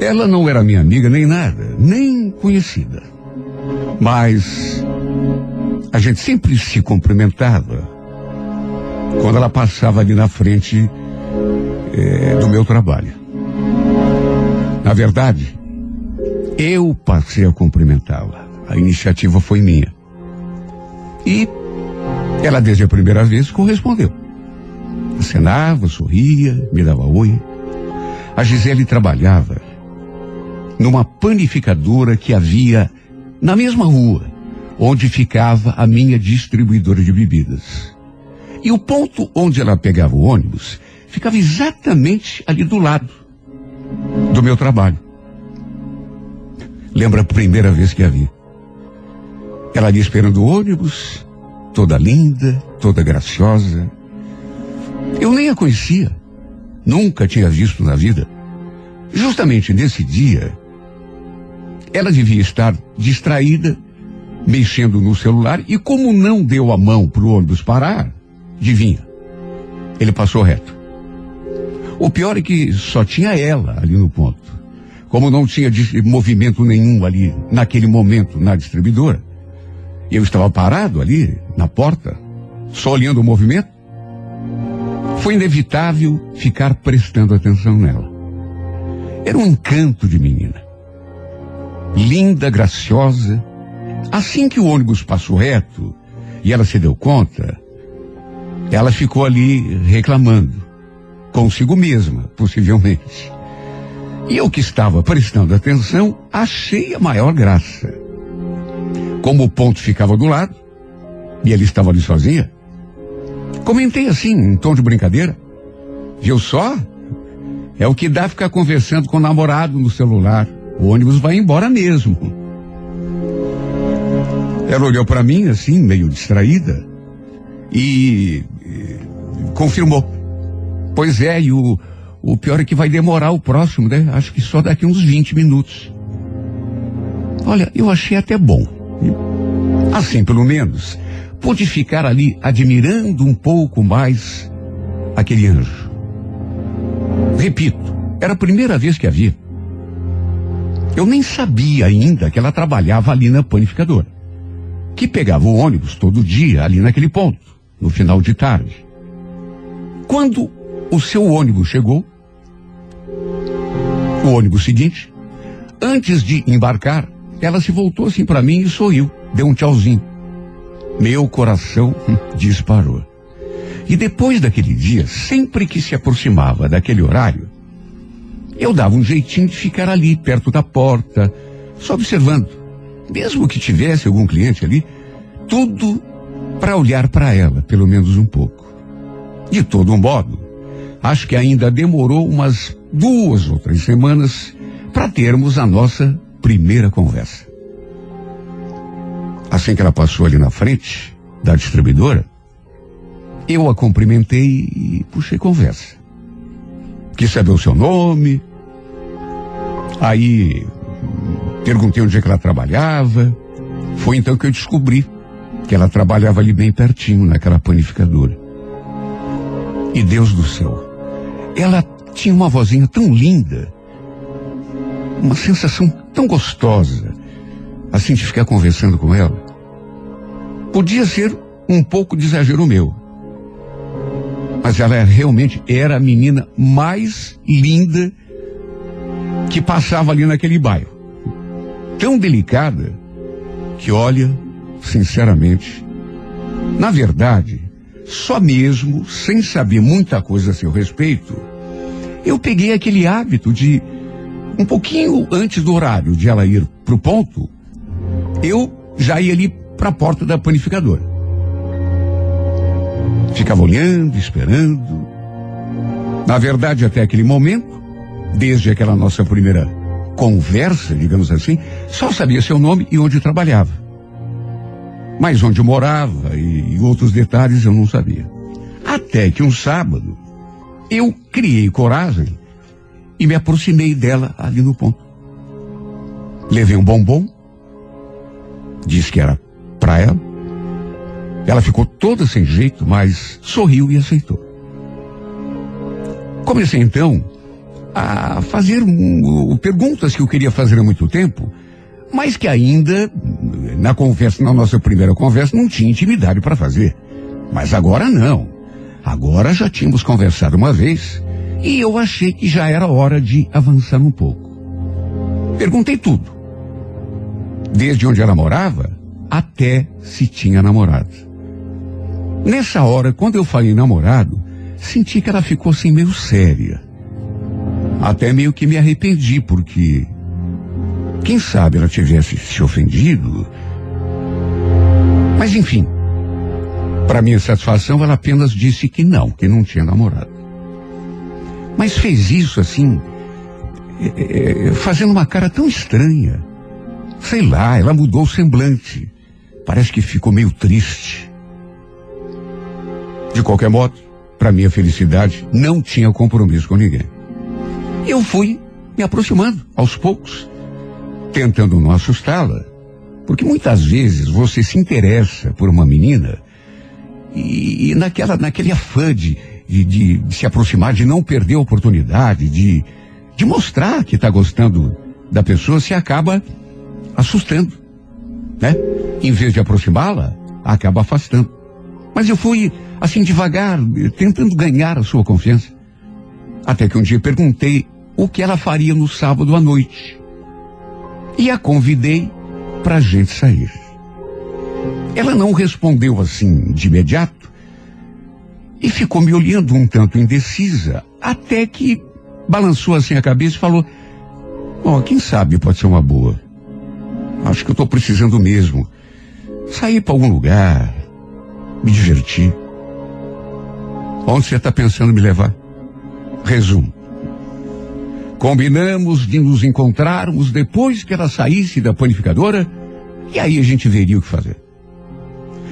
Ela não era minha amiga nem nada, nem conhecida. Mas a gente sempre se cumprimentava quando ela passava ali na frente é, do meu trabalho. Na verdade, eu passei a cumprimentá-la. A iniciativa foi minha. E ela, desde a primeira vez, correspondeu. Acenava, sorria, me dava oi. A Gisele trabalhava numa panificadora que havia na mesma rua onde ficava a minha distribuidora de bebidas. E o ponto onde ela pegava o ônibus ficava exatamente ali do lado do meu trabalho. Lembra a primeira vez que a vi? Ela ali esperando o ônibus, toda linda, toda graciosa. Eu nem a conhecia. Nunca tinha visto na vida. Justamente nesse dia, ela devia estar distraída, mexendo no celular, e como não deu a mão para o ônibus parar, adivinha? Ele passou reto. O pior é que só tinha ela ali no ponto. Como não tinha movimento nenhum ali naquele momento na distribuidora, eu estava parado ali na porta, só olhando o movimento. Foi inevitável ficar prestando atenção nela. Era um encanto de menina. Linda, graciosa. Assim que o ônibus passou reto e ela se deu conta, ela ficou ali reclamando, consigo mesma, possivelmente. E eu que estava prestando atenção, achei a maior graça. Como o ponto ficava do lado, e ele estava ali sozinha, Comentei assim, em tom de brincadeira. Viu só? É o que dá ficar conversando com o namorado no celular. O ônibus vai embora mesmo. Ela olhou para mim assim, meio distraída, e, e, confirmou. Pois é, e o, o pior é que vai demorar o próximo, né? Acho que só daqui uns 20 minutos. Olha, eu achei até bom. Assim, pelo menos, pude ficar ali admirando um pouco mais aquele anjo. Repito, era a primeira vez que a vi. Eu nem sabia ainda que ela trabalhava ali na panificadora, que pegava o ônibus todo dia ali naquele ponto, no final de tarde. Quando o seu ônibus chegou, o ônibus seguinte, antes de embarcar, ela se voltou assim para mim e sorriu, deu um tchauzinho. Meu coração disparou. E depois daquele dia, sempre que se aproximava daquele horário, eu dava um jeitinho de ficar ali, perto da porta, só observando. Mesmo que tivesse algum cliente ali, tudo para olhar para ela, pelo menos um pouco. De todo modo, acho que ainda demorou umas duas ou três semanas para termos a nossa primeira conversa. Assim que ela passou ali na frente da distribuidora, eu a cumprimentei e puxei conversa. Quis saber o seu nome. Aí perguntei onde é que ela trabalhava. Foi então que eu descobri que ela trabalhava ali bem pertinho, naquela panificadora. E Deus do céu, ela tinha uma vozinha tão linda, uma sensação tão gostosa assim de ficar conversando com ela. Podia ser um pouco de exagero meu. Mas ela realmente era a menina mais linda que passava ali naquele bairro. Tão delicada que, olha, sinceramente, na verdade, só mesmo, sem saber muita coisa a seu respeito, eu peguei aquele hábito de, um pouquinho antes do horário de ela ir para o ponto, eu já ia ali para a porta da panificadora. Ficava olhando, esperando. Na verdade, até aquele momento, desde aquela nossa primeira conversa, digamos assim, só sabia seu nome e onde trabalhava. Mas onde morava e, e outros detalhes eu não sabia. Até que um sábado, eu criei coragem e me aproximei dela ali no ponto. Levei um bombom disse que era para ela. Ela ficou toda sem jeito, mas sorriu e aceitou. Comecei então a fazer um, perguntas que eu queria fazer há muito tempo, mas que ainda, na conversa, na nossa primeira conversa, não tinha intimidade para fazer. Mas agora não. Agora já tínhamos conversado uma vez e eu achei que já era hora de avançar um pouco. Perguntei tudo. Desde onde ela morava até se tinha namorado. Nessa hora, quando eu falei namorado, senti que ela ficou assim meio séria. Até meio que me arrependi, porque quem sabe ela tivesse se ofendido. Mas enfim, para minha satisfação, ela apenas disse que não, que não tinha namorado. Mas fez isso assim, é, é, fazendo uma cara tão estranha. Sei lá, ela mudou o semblante. Parece que ficou meio triste. De qualquer modo, para minha felicidade, não tinha compromisso com ninguém. Eu fui me aproximando aos poucos, tentando não assustá-la. Porque muitas vezes você se interessa por uma menina e, e naquela, naquele afã de, de, de, se aproximar, de não perder a oportunidade, de, de mostrar que está gostando da pessoa, se acaba assustando, né? Em vez de aproximá-la, acaba afastando. Mas eu fui assim devagar, tentando ganhar a sua confiança. Até que um dia perguntei o que ela faria no sábado à noite. E a convidei para a gente sair. Ela não respondeu assim de imediato e ficou me olhando um tanto indecisa, até que balançou assim a cabeça e falou: oh, quem sabe pode ser uma boa. Acho que eu estou precisando mesmo. Sair para algum lugar, me divertir. Onde você está pensando me levar? Resumo. Combinamos de nos encontrarmos depois que ela saísse da panificadora e aí a gente veria o que fazer.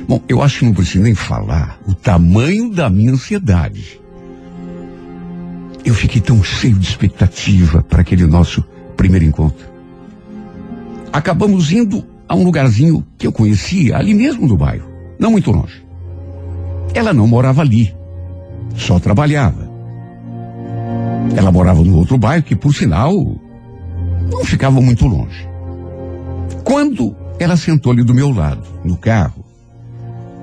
Bom, eu acho que não preciso nem falar o tamanho da minha ansiedade. Eu fiquei tão cheio de expectativa para aquele nosso primeiro encontro. Acabamos indo a um lugarzinho que eu conhecia, ali mesmo no bairro, não muito longe. Ela não morava ali, só trabalhava. Ela morava no outro bairro que, por sinal, não ficava muito longe. Quando ela sentou ali do meu lado, no carro,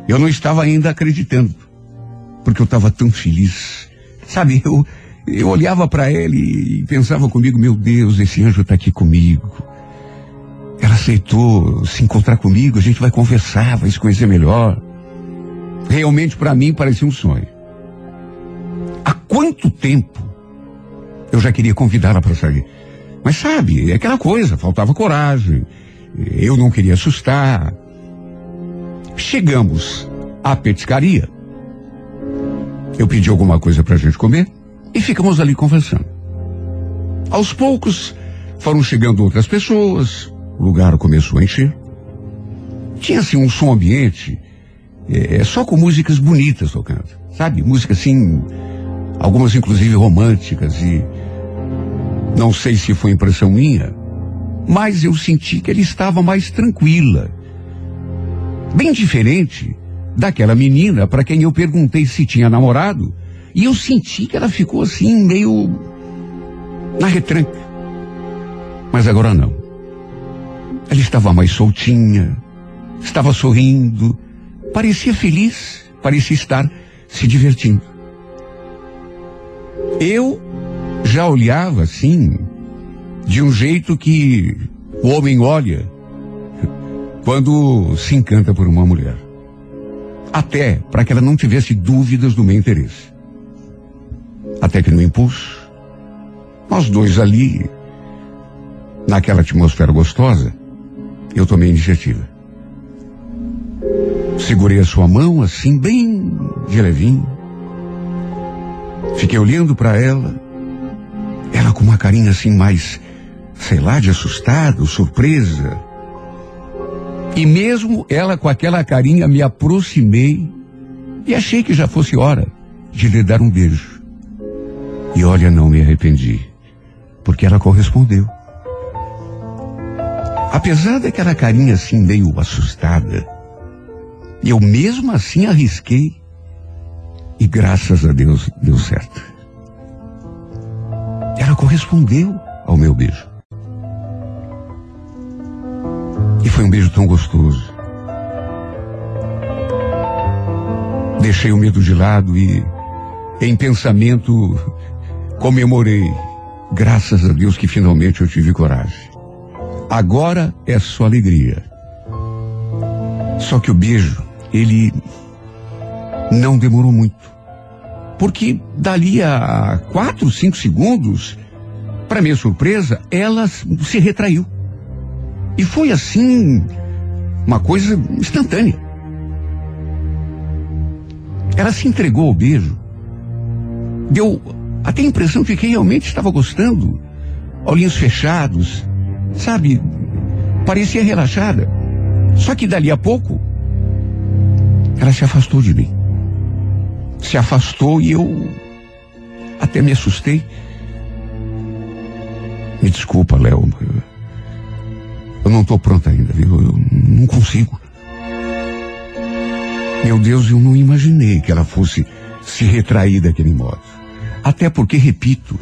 eu não estava ainda acreditando, porque eu estava tão feliz. Sabe, eu, eu olhava para ele e pensava comigo, meu Deus, esse anjo está aqui comigo. Ela aceitou se encontrar comigo, a gente vai conversar, vai se conhecer melhor. Realmente para mim parecia um sonho. Há quanto tempo eu já queria convidá-la para sair? Mas sabe, é aquela coisa, faltava coragem. Eu não queria assustar. Chegamos à petiscaria. Eu pedi alguma coisa para a gente comer e ficamos ali conversando. Aos poucos foram chegando outras pessoas, o lugar começou a encher. Tinha assim um som ambiente, é, só com músicas bonitas tocando, sabe? Músicas assim, algumas inclusive românticas e não sei se foi impressão minha, mas eu senti que ele estava mais tranquila. Bem diferente daquela menina para quem eu perguntei se tinha namorado, e eu senti que ela ficou assim meio na retranca. Mas agora não. Ela estava mais soltinha, estava sorrindo, parecia feliz, parecia estar se divertindo. Eu já olhava assim, de um jeito que o homem olha quando se encanta por uma mulher. Até para que ela não tivesse dúvidas do meu interesse. Até que no impulso, nós dois ali, naquela atmosfera gostosa, eu tomei a iniciativa. Segurei a sua mão assim, bem de levinho. Fiquei olhando para ela. Ela com uma carinha assim mais, sei lá, de assustado, surpresa. E mesmo ela com aquela carinha me aproximei e achei que já fosse hora de lhe dar um beijo. E olha, não me arrependi, porque ela correspondeu. Apesar daquela carinha assim meio assustada, eu mesmo assim arrisquei e graças a Deus deu certo. Ela correspondeu ao meu beijo. E foi um beijo tão gostoso. Deixei o medo de lado e, em pensamento, comemorei. Graças a Deus que finalmente eu tive coragem. Agora é só alegria. Só que o beijo, ele não demorou muito. Porque dali a quatro, cinco segundos, para minha surpresa, ela se retraiu. E foi assim, uma coisa instantânea. Ela se entregou ao beijo. Deu até a impressão de que realmente estava gostando. Olhinhos fechados, sabe? Parecia relaxada. Só que dali a pouco, ela se afastou de mim. Se afastou e eu até me assustei. Me desculpa, Léo. Eu não estou pronta ainda, viu? Eu não consigo. Meu Deus, eu não imaginei que ela fosse se retrair daquele modo. Até porque, repito,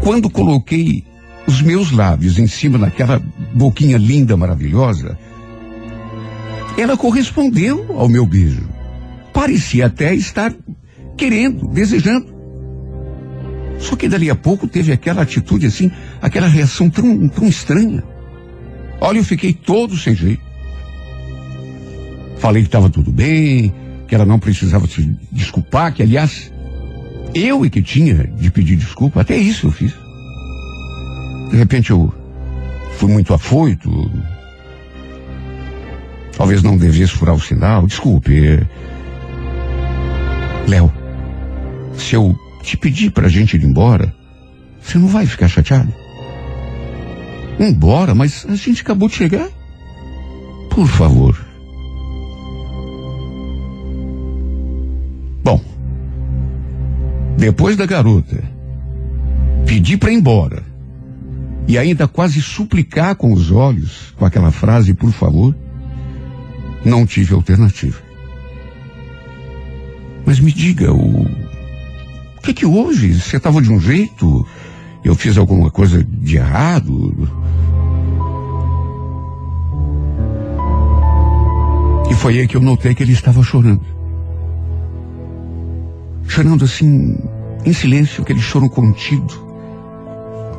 quando coloquei os meus lábios em cima daquela boquinha linda, maravilhosa, ela correspondeu ao meu beijo. Parecia até estar querendo, desejando. Só que dali a pouco teve aquela atitude assim, aquela reação tão, tão estranha. Olha, eu fiquei todo sem jeito. Falei que estava tudo bem, que ela não precisava se desculpar, que aliás, eu é que tinha de pedir desculpa, até isso eu fiz. De repente eu fui muito afoito, Talvez não devesse furar o sinal. Desculpe. Léo, se eu te pedir pra gente ir embora, você não vai ficar chateado? Embora, mas a gente acabou de chegar. Por favor. Bom, depois da garota pedir para ir embora e ainda quase suplicar com os olhos com aquela frase, por favor, não tive alternativa. Mas me diga, o, o que que houve? Você estava de um jeito? Eu fiz alguma coisa de errado? E foi aí que eu notei que ele estava chorando. Chorando assim, em silêncio, aquele choro contido.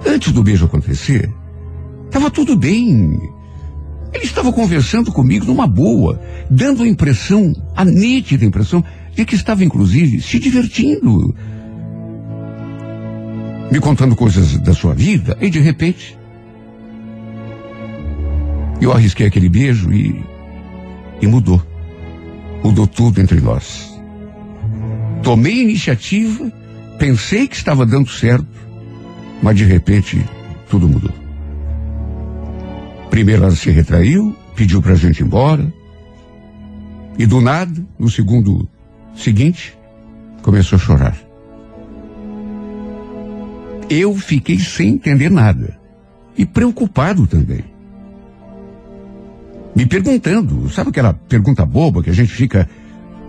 Antes do beijo acontecer, estava tudo bem. Ele estava conversando comigo numa boa, dando a impressão, a nítida impressão, de que estava inclusive se divertindo. Me contando coisas da sua vida, e de repente. Eu arrisquei aquele beijo e. e mudou. Mudou tudo entre nós. Tomei iniciativa, pensei que estava dando certo, mas de repente tudo mudou. Primeiro ela se retraiu, pediu para a gente ir embora. E do nada, no segundo seguinte, começou a chorar. Eu fiquei sem entender nada. E preocupado também. Me perguntando, sabe aquela pergunta boba que a gente fica.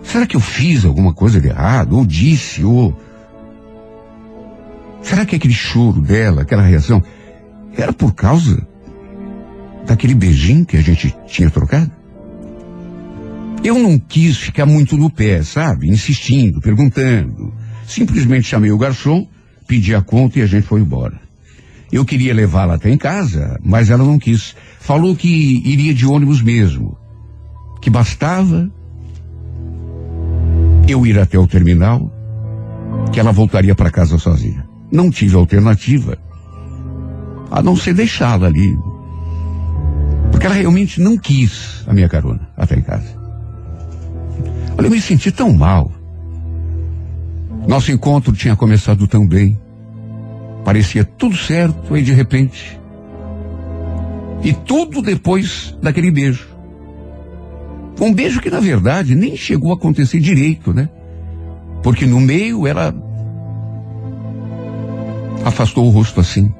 Será que eu fiz alguma coisa de errado? Ou disse, ou. Será que aquele choro dela, aquela reação, era por causa daquele beijinho que a gente tinha trocado? Eu não quis ficar muito no pé, sabe? Insistindo, perguntando. Simplesmente chamei o garçom, pedi a conta e a gente foi embora. Eu queria levá-la até em casa, mas ela não quis. Falou que iria de ônibus mesmo. Que bastava eu ir até o terminal, que ela voltaria para casa sozinha. Não tive alternativa a não ser deixá-la ali, porque ela realmente não quis a minha carona até em casa. Olha, eu me senti tão mal. Nosso encontro tinha começado tão bem. Parecia tudo certo, aí de repente. E tudo depois daquele beijo. Um beijo que, na verdade, nem chegou a acontecer direito, né? Porque no meio ela afastou o rosto assim.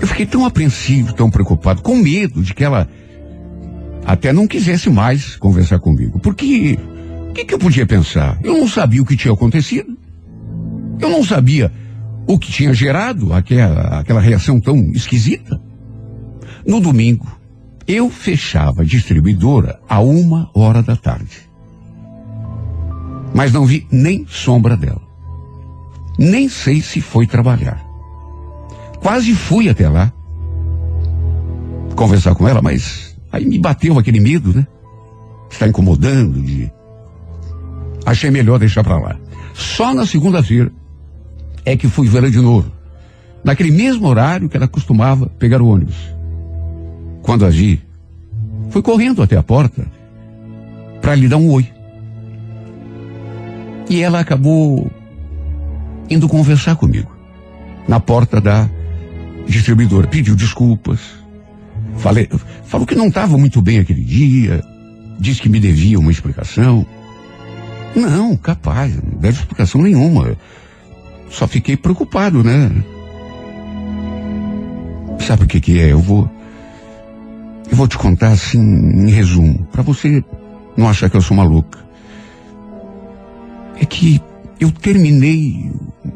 Eu fiquei tão apreensivo, tão preocupado, com medo de que ela até não quisesse mais conversar comigo. Porque o que, que eu podia pensar? Eu não sabia o que tinha acontecido. Eu não sabia o que tinha gerado aquela, aquela reação tão esquisita. No domingo, eu fechava a distribuidora a uma hora da tarde. Mas não vi nem sombra dela. Nem sei se foi trabalhar. Quase fui até lá conversar com ela, mas aí me bateu aquele medo, né? Está incomodando de. Achei melhor deixar para lá. Só na segunda-feira é que fui vê-la de novo. Naquele mesmo horário que ela costumava pegar o ônibus. Quando a vi, fui correndo até a porta para lhe dar um oi. E ela acabou indo conversar comigo na porta da distribuidora. Pediu desculpas. Falei, falou que não estava muito bem aquele dia. Disse que me devia uma explicação. Não, capaz, não deve explicação nenhuma. Só fiquei preocupado, né? Sabe o que que é? Eu vou. Eu vou te contar assim, em resumo, para você não achar que eu sou maluca. É que eu terminei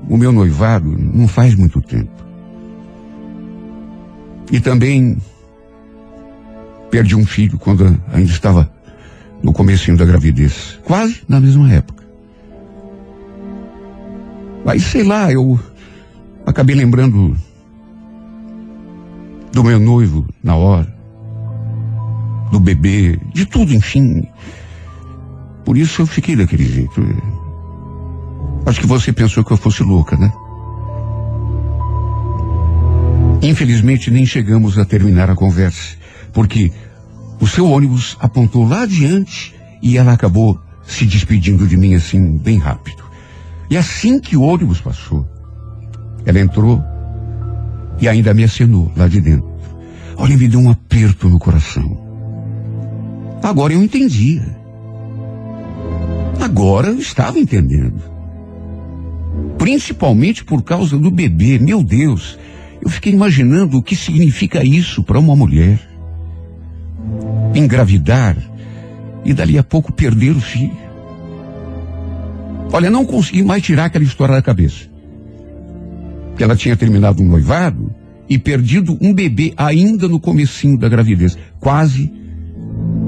o meu noivado não faz muito tempo. E também perdi um filho quando ainda estava no comecinho da gravidez, quase na mesma época. Aí, sei lá, eu acabei lembrando do meu noivo na hora, do bebê, de tudo, enfim. Por isso eu fiquei daquele jeito. Acho que você pensou que eu fosse louca, né? Infelizmente nem chegamos a terminar a conversa, porque o seu ônibus apontou lá adiante e ela acabou se despedindo de mim assim, bem rápido. E assim que o ônibus passou, ela entrou e ainda me acenou lá de dentro. Olha, me deu um aperto no coração. Agora eu entendia. Agora eu estava entendendo. Principalmente por causa do bebê. Meu Deus, eu fiquei imaginando o que significa isso para uma mulher. Engravidar e dali a pouco perder o filho. Olha, não consegui mais tirar aquela história da cabeça. Que ela tinha terminado um noivado e perdido um bebê ainda no comecinho da gravidez, quase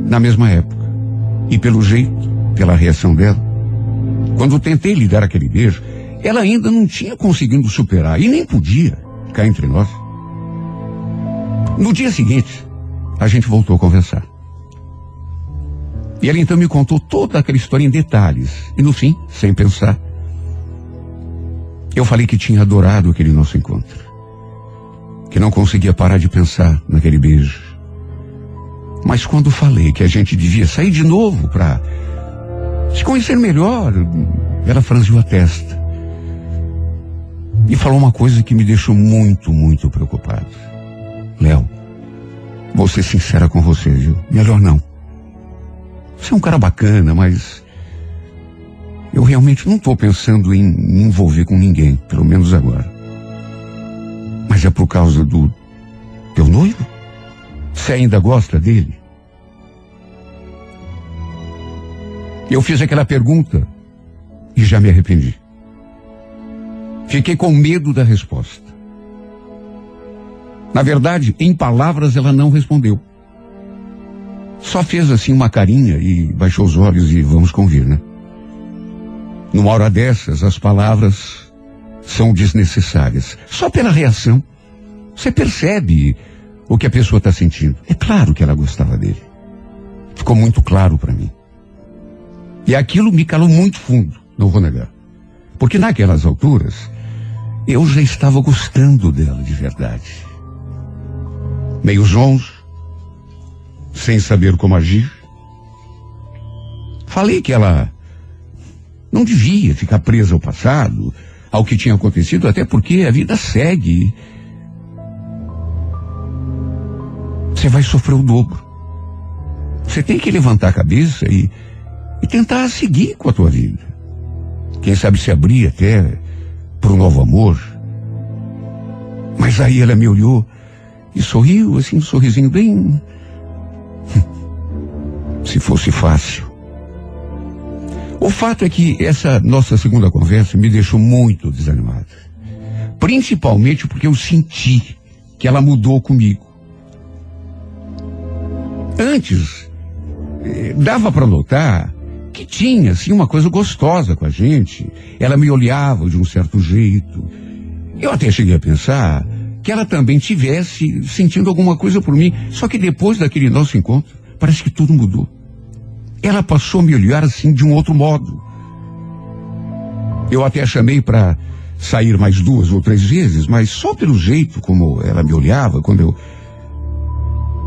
na mesma época. E pelo jeito, pela reação dela, quando tentei lhe dar aquele beijo, ela ainda não tinha conseguido superar e nem podia cá entre nós. No dia seguinte, a gente voltou a conversar. E ela então me contou toda aquela história em detalhes. E no fim, sem pensar, eu falei que tinha adorado aquele nosso encontro. Que não conseguia parar de pensar naquele beijo. Mas quando falei que a gente devia sair de novo para se conhecer melhor, ela franziu a testa. E falou uma coisa que me deixou muito, muito preocupado. Léo, vou ser sincera com você, viu? Melhor não. Você é um cara bacana, mas eu realmente não estou pensando em me envolver com ninguém, pelo menos agora. Mas é por causa do teu noivo? Você ainda gosta dele? Eu fiz aquela pergunta e já me arrependi. Fiquei com medo da resposta. Na verdade, em palavras ela não respondeu. Só fez assim uma carinha e baixou os olhos e vamos convir, né? Numa hora dessas, as palavras são desnecessárias. Só pela reação, você percebe o que a pessoa está sentindo. É claro que ela gostava dele. Ficou muito claro para mim. E aquilo me calou muito fundo, não vou negar. Porque naquelas alturas, eu já estava gostando dela de verdade. Meio zonzo, sem saber como agir. Falei que ela não devia ficar presa ao passado, ao que tinha acontecido, até porque a vida segue. Você vai sofrer o dobro. Você tem que levantar a cabeça e, e tentar seguir com a tua vida. Quem sabe se abrir até para um novo amor. Mas aí ela me olhou e sorriu, assim, um sorrisinho bem se fosse fácil. O fato é que essa nossa segunda conversa me deixou muito desanimado. Principalmente porque eu senti que ela mudou comigo. Antes, eh, dava para notar que tinha, assim, uma coisa gostosa com a gente. Ela me olhava de um certo jeito. Eu até cheguei a pensar que ela também tivesse sentindo alguma coisa por mim. Só que depois daquele nosso encontro, parece que tudo mudou. Ela passou a me olhar assim de um outro modo. Eu até a chamei para sair mais duas ou três vezes, mas só pelo jeito como ela me olhava quando eu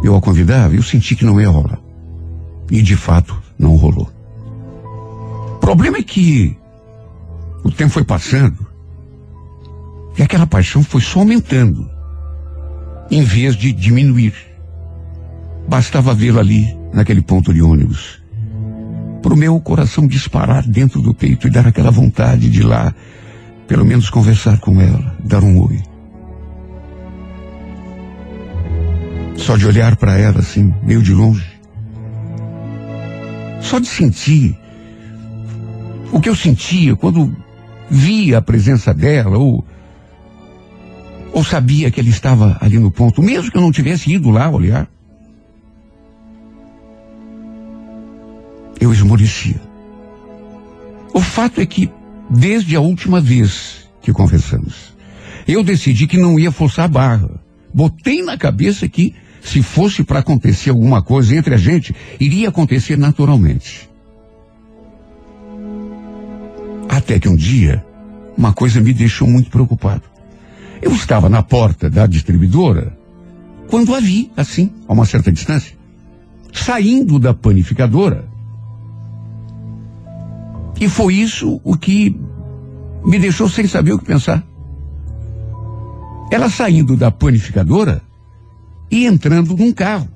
eu a convidava, eu senti que não ia rolar. E de fato não rolou. Problema é que o tempo foi passando e aquela paixão foi só aumentando, em vez de diminuir. Bastava vê-la ali, naquele ponto de ônibus, para o meu coração disparar dentro do peito e dar aquela vontade de ir lá, pelo menos conversar com ela, dar um oi. Só de olhar para ela assim, meio de longe. Só de sentir o que eu sentia quando via a presença dela ou ou sabia que ele estava ali no ponto, mesmo que eu não tivesse ido lá olhar. Eu esmorecia. O fato é que, desde a última vez que conversamos, eu decidi que não ia forçar a barra. Botei na cabeça que, se fosse para acontecer alguma coisa entre a gente, iria acontecer naturalmente. Até que um dia, uma coisa me deixou muito preocupado. Eu estava na porta da distribuidora quando a vi, assim, a uma certa distância, saindo da panificadora. E foi isso o que me deixou sem saber o que pensar. Ela saindo da panificadora e entrando num carro.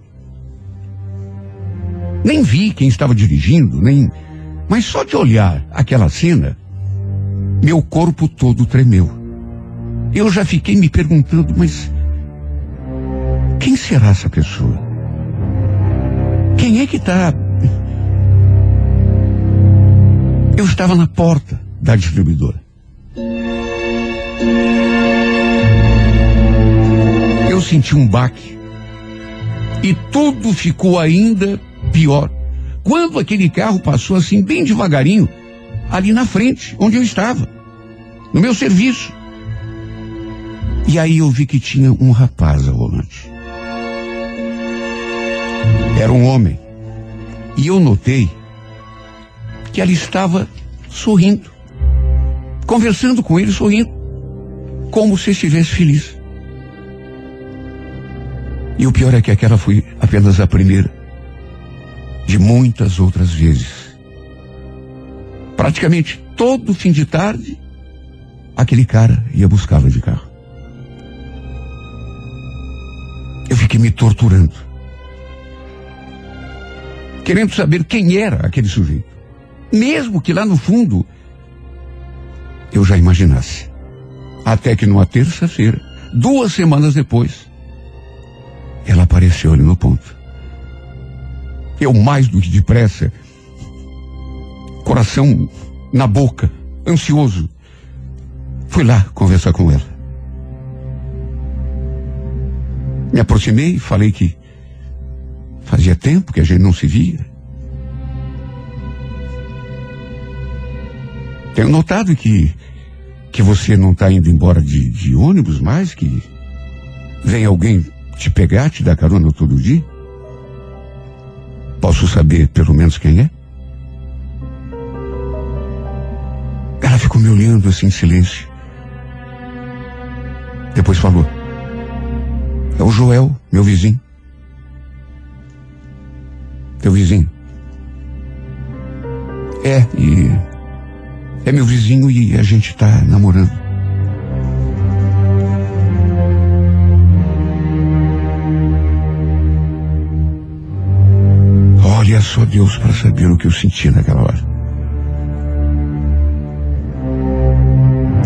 Nem vi quem estava dirigindo, nem. Mas só de olhar aquela cena, meu corpo todo tremeu. Eu já fiquei me perguntando, mas quem será essa pessoa? Quem é que está? Eu estava na porta da distribuidora. Eu senti um baque. E tudo ficou ainda pior. Quando aquele carro passou assim, bem devagarinho, ali na frente, onde eu estava, no meu serviço. E aí eu vi que tinha um rapaz ao volante. Era um homem. E eu notei que ela estava sorrindo. Conversando com ele, sorrindo. Como se estivesse feliz. E o pior é que aquela foi apenas a primeira de muitas outras vezes. Praticamente todo fim de tarde, aquele cara ia buscá-la de carro. Eu fiquei me torturando. Querendo saber quem era aquele sujeito. Mesmo que lá no fundo eu já imaginasse. Até que numa terça-feira, duas semanas depois, ela apareceu ali no ponto. Eu mais do que depressa, coração na boca, ansioso, fui lá conversar com ela. Me aproximei, falei que fazia tempo que a gente não se via. Tenho notado que, que você não está indo embora de, de ônibus mais, que vem alguém te pegar, te dar carona todo dia. Posso saber pelo menos quem é? Ela ficou me olhando assim em silêncio. Depois falou. É o Joel, meu vizinho. Teu vizinho. É, e. É meu vizinho e a gente tá namorando. Olha só Deus para saber o que eu senti naquela hora.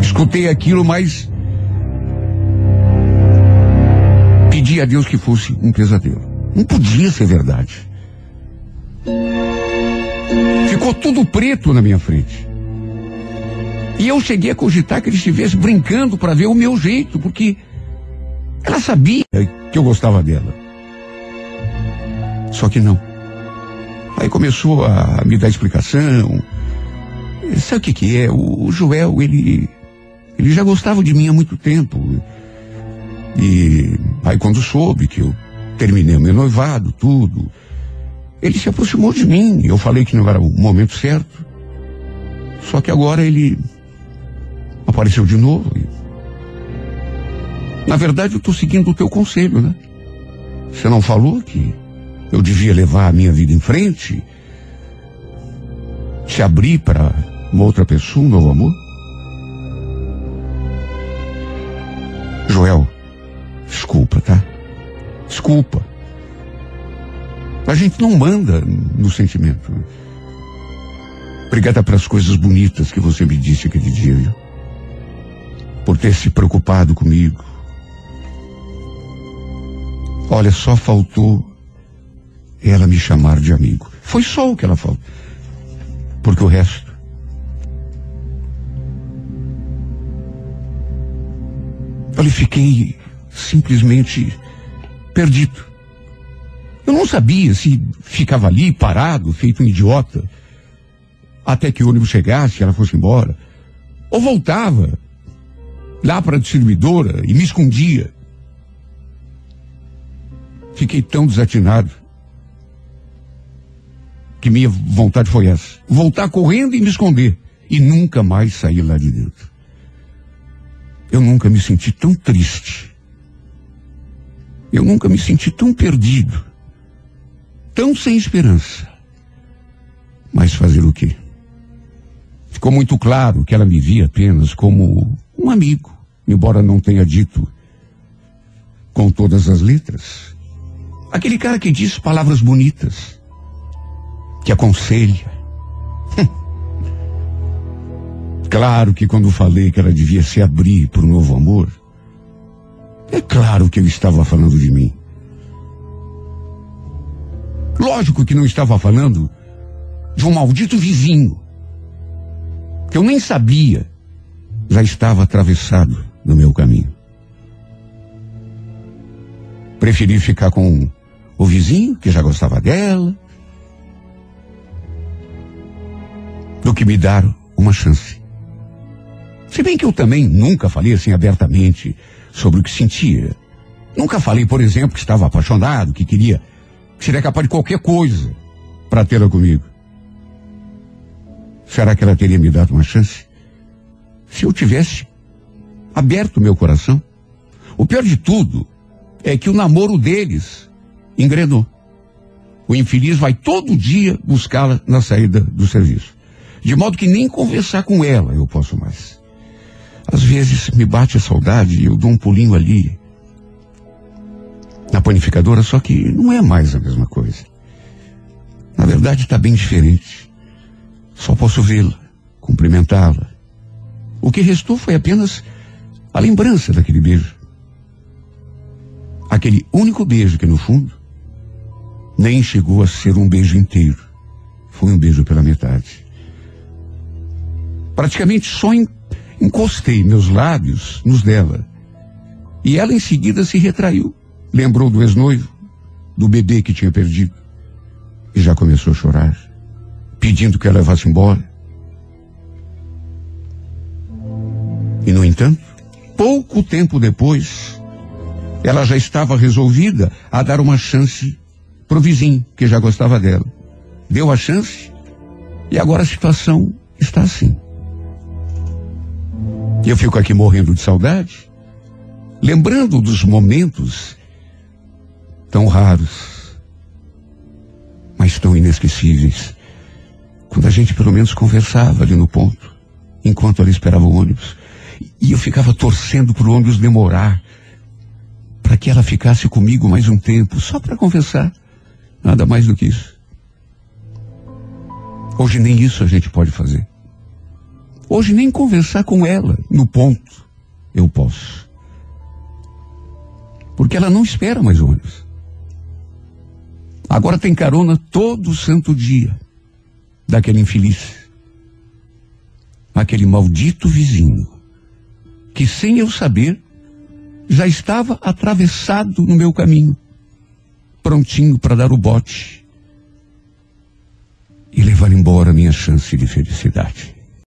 Escutei aquilo, mas pedi a Deus que fosse um pesadelo. Não podia ser verdade. Ficou tudo preto na minha frente. E eu cheguei a cogitar que ele estivesse brincando para ver o meu jeito, porque ela sabia que eu gostava dela. Só que não. Aí começou a me dar explicação. Sabe o que, que é? O, Joel, ele. Ele já gostava de mim há muito tempo. E aí quando soube que eu terminei o meu noivado, tudo, ele se aproximou de mim. Eu falei que não era o momento certo. Só que agora ele apareceu de novo. Na verdade, eu estou seguindo o teu conselho, né? Você não falou que eu devia levar a minha vida em frente? Se abrir para uma outra pessoa, um novo amor? Joel, desculpa, tá? Desculpa. A gente não manda no sentimento. Obrigada pelas coisas bonitas que você me disse aquele dia, viu? Por ter se preocupado comigo. Olha, só faltou ela me chamar de amigo. Foi só o que ela falou. Porque o resto. Eu fiquei simplesmente perdido. Eu não sabia se ficava ali parado, feito um idiota, até que o ônibus chegasse e ela fosse embora. Ou voltava lá para a distribuidora e me escondia. Fiquei tão desatinado que minha vontade foi essa: voltar correndo e me esconder e nunca mais sair lá de dentro. Eu nunca me senti tão triste. Eu nunca me senti tão perdido, tão sem esperança. Mas fazer o quê? Ficou muito claro que ela me via apenas como um amigo, embora não tenha dito com todas as letras. Aquele cara que diz palavras bonitas, que aconselha. claro que quando falei que ela devia se abrir para o novo amor, é claro que eu estava falando de mim. Lógico que não estava falando de um maldito vizinho que eu nem sabia, já estava atravessado no meu caminho. Preferi ficar com o vizinho, que já gostava dela, do que me dar uma chance. Se bem que eu também nunca falei assim abertamente sobre o que sentia. Nunca falei, por exemplo, que estava apaixonado, que queria, que seria capaz de qualquer coisa para tê-la comigo. Será que ela teria me dado uma chance? Se eu tivesse aberto meu coração? O pior de tudo é que o namoro deles engrenou. O infeliz vai todo dia buscá-la na saída do serviço. De modo que nem conversar com ela eu posso mais. Às vezes me bate a saudade e eu dou um pulinho ali na panificadora, só que não é mais a mesma coisa. Na verdade está bem diferente. Só posso vê-la, cumprimentá-la. O que restou foi apenas a lembrança daquele beijo. Aquele único beijo que, no fundo, nem chegou a ser um beijo inteiro. Foi um beijo pela metade. Praticamente só encostei meus lábios nos dela. E ela em seguida se retraiu. Lembrou do ex-noivo, do bebê que tinha perdido. E já começou a chorar pedindo que ela levasse embora. E, no entanto, pouco tempo depois, ela já estava resolvida a dar uma chance pro vizinho, que já gostava dela. Deu a chance e agora a situação está assim. E eu fico aqui morrendo de saudade, lembrando dos momentos tão raros, mas tão inesquecíveis quando a gente pelo menos conversava ali no ponto, enquanto ela esperava o ônibus. E eu ficava torcendo para o ônibus demorar, para que ela ficasse comigo mais um tempo, só para conversar. Nada mais do que isso. Hoje nem isso a gente pode fazer. Hoje nem conversar com ela no ponto eu posso. Porque ela não espera mais ônibus. Agora tem carona todo santo dia daquele infeliz. aquele maldito vizinho, que sem eu saber, já estava atravessado no meu caminho, prontinho para dar o bote e levar embora a minha chance de felicidade.